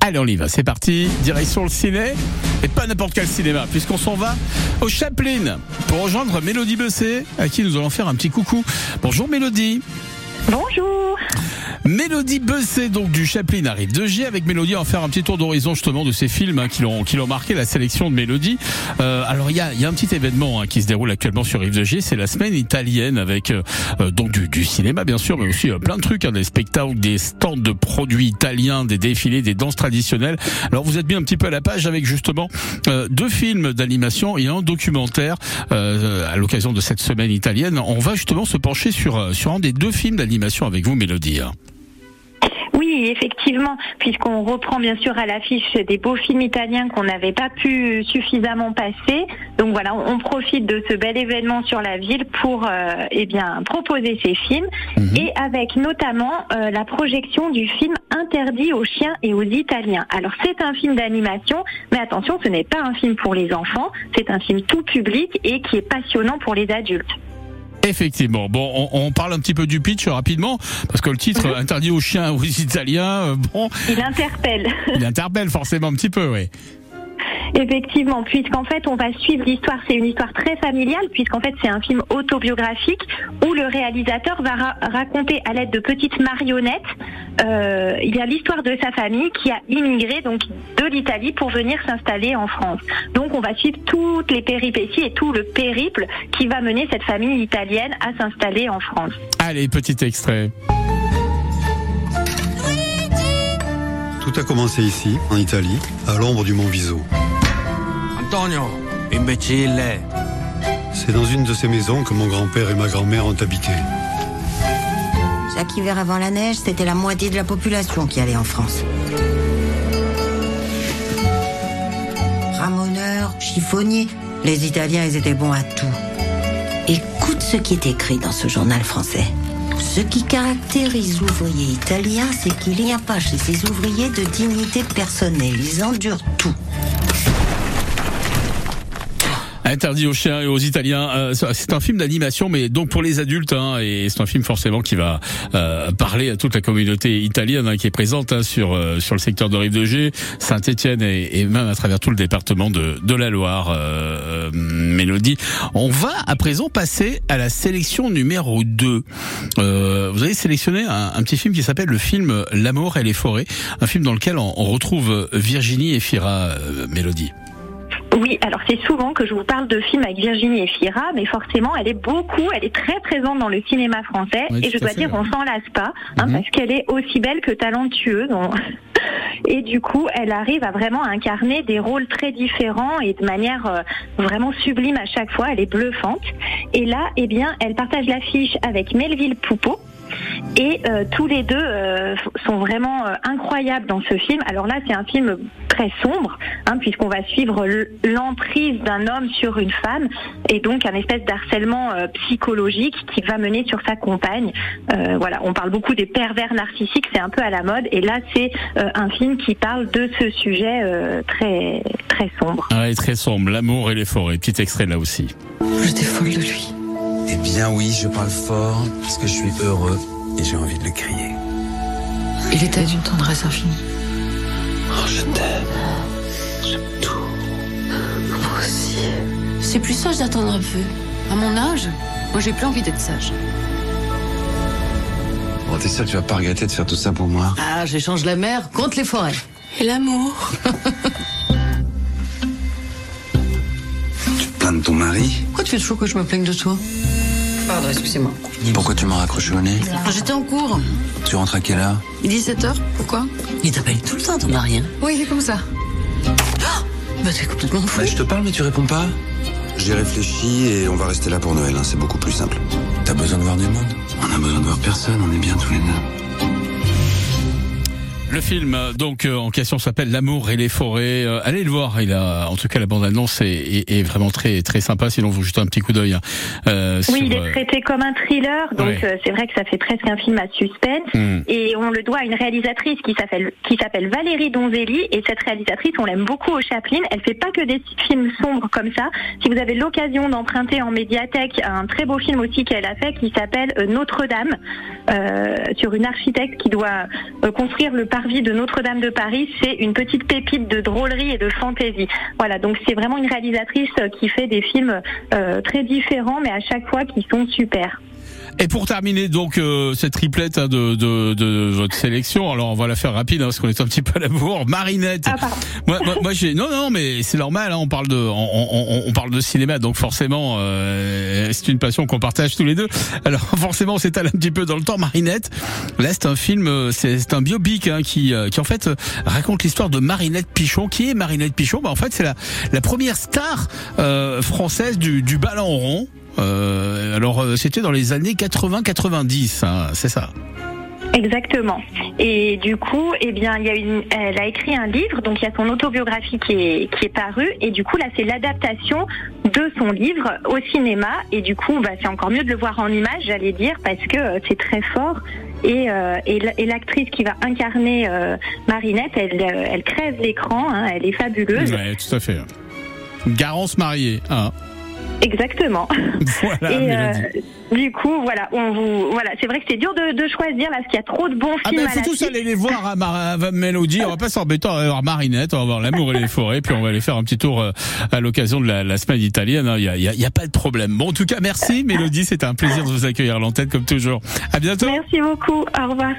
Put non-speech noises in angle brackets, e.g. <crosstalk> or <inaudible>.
Allez, on y va, c'est parti. Direction le ciné. Et pas n'importe quel cinéma, puisqu'on s'en va au Chaplin pour rejoindre Mélodie Besset, à qui nous allons faire un petit coucou. Bonjour Mélodie. Bonjour. Mélodie Besset, donc du Chaplin, arrive de G avec Mélodie. On va faire un petit tour d'horizon justement de ces films hein, qui l'ont qui l'ont marqué la sélection de Mélodie. Euh, alors il y a, y a un petit événement hein, qui se déroule actuellement sur Rive de G, c'est la semaine italienne avec euh, euh, donc du, du, cinéma bien sûr, mais aussi euh, plein de trucs, hein, des spectacles, des stands de produits italiens, des défilés, des danses traditionnelles. Alors vous êtes bien un petit peu à la page avec justement euh, deux films d'animation et un documentaire à l'occasion de cette semaine italienne. On va justement se pencher sur sur un des deux films d'animation avec vous, Mélodie. Oui, effectivement, puisqu'on reprend bien sûr à l'affiche des beaux films italiens qu'on n'avait pas pu suffisamment passer. Donc voilà, on profite de ce bel événement sur la ville pour euh, eh bien proposer ces films mhm. et avec notamment euh, la projection du film Interdit aux chiens et aux Italiens. Alors c'est un film d'animation, mais attention, ce n'est pas un film pour les enfants, c'est un film tout public et qui est passionnant pour les adultes. Effectivement. Bon, on, on, parle un petit peu du pitch rapidement, parce que le titre <laughs> interdit aux chiens, aux Italiens, euh, bon. Il interpelle. Il interpelle forcément un petit peu, oui. Effectivement, puisqu'en fait, on va suivre l'histoire. C'est une histoire très familiale, puisqu'en fait, c'est un film autobiographique où le réalisateur va raconter à l'aide de petites marionnettes. Euh, il y a l'histoire de sa famille qui a immigré donc de l'Italie pour venir s'installer en France. Donc, on va suivre toutes les péripéties et tout le périple qui va mener cette famille italienne à s'installer en France. Allez, petit extrait. Tout a commencé ici, en Italie, à l'ombre du mont Viso. Antonio, imbécile. C'est dans une de ces maisons que mon grand-père et ma grand-mère ont habité. Chaque hiver avant la neige, c'était la moitié de la population qui allait en France. Ramoneurs, chiffonniers, les Italiens, ils étaient bons à tout. Écoute ce qui est écrit dans ce journal français. Ce qui caractérise l'ouvrier italien, c'est qu'il n'y a pas chez ces ouvriers de dignité personnelle. Ils endurent tout. Interdit aux chiens et aux Italiens. Euh, c'est un film d'animation, mais donc pour les adultes, hein, et c'est un film forcément qui va euh, parler à toute la communauté italienne hein, qui est présente hein, sur euh, sur le secteur de Rive-de-G, Saint-Étienne et, et, même à travers tout le département de, de la Loire. Euh, Mélodie. On va à présent passer à la sélection numéro 2. vous avez sélectionné un, un petit film qui s'appelle le film L'amour et les forêts, un film dans lequel on, on retrouve Virginie et Fira, Mélodie. Oui, alors c'est souvent que je vous parle de films avec Virginie Efira, mais forcément, elle est beaucoup, elle est très présente dans le cinéma français, et je dois dire, on s'en lasse pas, hein, mhm. parce qu'elle est aussi belle que talentueuse. <laughs> Et du coup, elle arrive à vraiment incarner des rôles très différents et de manière euh, vraiment sublime à chaque fois. Elle est bluffante. Et là, eh bien, elle partage l'affiche avec Melville Poupeau. Et euh, tous les deux euh, sont vraiment euh, incroyables dans ce film. Alors là, c'est un film très sombre, hein, puisqu'on va suivre l'emprise d'un homme sur une femme, et donc un espèce d'harcèlement psychologique qui va mener sur sa compagne. voilà, on parle beaucoup des pervers narcissiques, c'est un peu à la mode, et là, c'est un film qui parle de ce sujet très très sombre. Ah, très sombre, l'amour et les forêts. Petit extrait là aussi. J'étais folle de lui. Eh bien oui, je parle fort parce que je suis heureux et j'ai envie de le crier. Il était d'une tendresse infinie. Oh, je t'aime. J'aime tout. Moi aussi. C'est plus sage d'attendre un peu. À mon âge, moi j'ai plus envie d'être sage. Bon, t'es sûr que tu vas pas regretter de faire tout ça pour moi? Ah, j'échange la mer contre les forêts. Et l'amour? tu te plains de ton mari? Pourquoi tu fais toujours que je me plaigne de toi? Pardon, excusez-moi. Pourquoi tu m'as raccroché au nez J'étais en cours. Tu rentres à quelle heure Il est 17h, pourquoi Il t'appelle tout le temps, ton mari, hein Oui, il est comme ça. Oh bah t'es complètement fou. Bah, je te parle, mais tu réponds pas. J'ai réfléchi et on va rester là pour Noël, hein. c'est beaucoup plus simple. T'as besoin de voir du monde On a besoin de voir personne, on est bien tous les deux. Le film donc euh, en question s'appelle L'amour et les forêts. Euh, allez le voir. Il a en tout cas la bande annonce est, est, vraiment très très sympa. Sinon vous jetez un petit coup d'œil. Hein. Euh, oui, il est traité comme un thriller, donc c'est vrai que ça fait presque un film à suspense. Hmm. Et on le doit à une réalisatrice qui s'appelle qui s'appelle Valérie Donzelli. Et cette réalisatrice, on l'aime beaucoup au Chaplin. Elle fait pas que des films sombres comme ça. Si vous avez l'occasion d'emprunter en médiathèque un très beau film aussi qu'elle a fait qui s'appelle Notre-Dame sur une architecte qui doit construire le parc De Notre-Dame de Paris, c'est une petite pépite de drôlerie et de fantaisie. Voilà, donc c'est vraiment une réalisatrice qui fait des films très différents, mais à chaque fois qui sont super. Et pour terminer donc euh, cette triplette hein, de, de, de, votre sélection, alors on va la faire rapide hein, parce qu'on est un petit peu à la bourre. Marinette. Ah, moi, moi, moi j'ai non non mais c'est normal. Hein, on parle de on, on, on, parle de cinéma donc forcément euh, c'est une passion qu'on partage tous les deux. Alors <laughs> forcément on s'étale un petit peu dans le temps. Marinette. Là c'est un film euh, c'est un biopic hein, qui euh, qui en fait raconte l'histoire de Marinette Pichon. Qui est Marinette Pichon? Bah, en fait c'est la la première star française du du ballon rond. Euh, alors euh, c'était dans les années 80-90, hein, c'est ça Exactement. Et du coup, eh bien, il y a une, elle a écrit un livre, donc il y a son autobiographie qui est, qui est parue, et du coup là, c'est l'adaptation de son livre au cinéma, et du coup, bah, c'est encore mieux de le voir en image, j'allais dire, parce que euh, c'est très fort. Et, et l'actrice qui va incarner Marinette, elle, elle crève l'écran, hein, elle est fabuleuse. Ouais, tout à fait. Garance mariée. Hein. Exactement. <laughs> Voilà, et euh, du coup, voilà, on vous, voilà, c'est vrai que c'est dur de, de, choisir là, parce qu'il y a trop de bons ah films. Ah ben, faut tous aller les voir à, Mar à Mélodie. On va pas s'embêter, on va voir Marinette, on va voir L'amour et les forêts, puis on va aller faire un petit tour euh, à l'occasion de la, la, semaine italienne. Il y a, y, a, y a, pas de problème. Bon, en tout cas, merci Mélodie, c'était un plaisir de vous accueillir à l'antenne comme toujours. À bientôt. Merci beaucoup. Au revoir.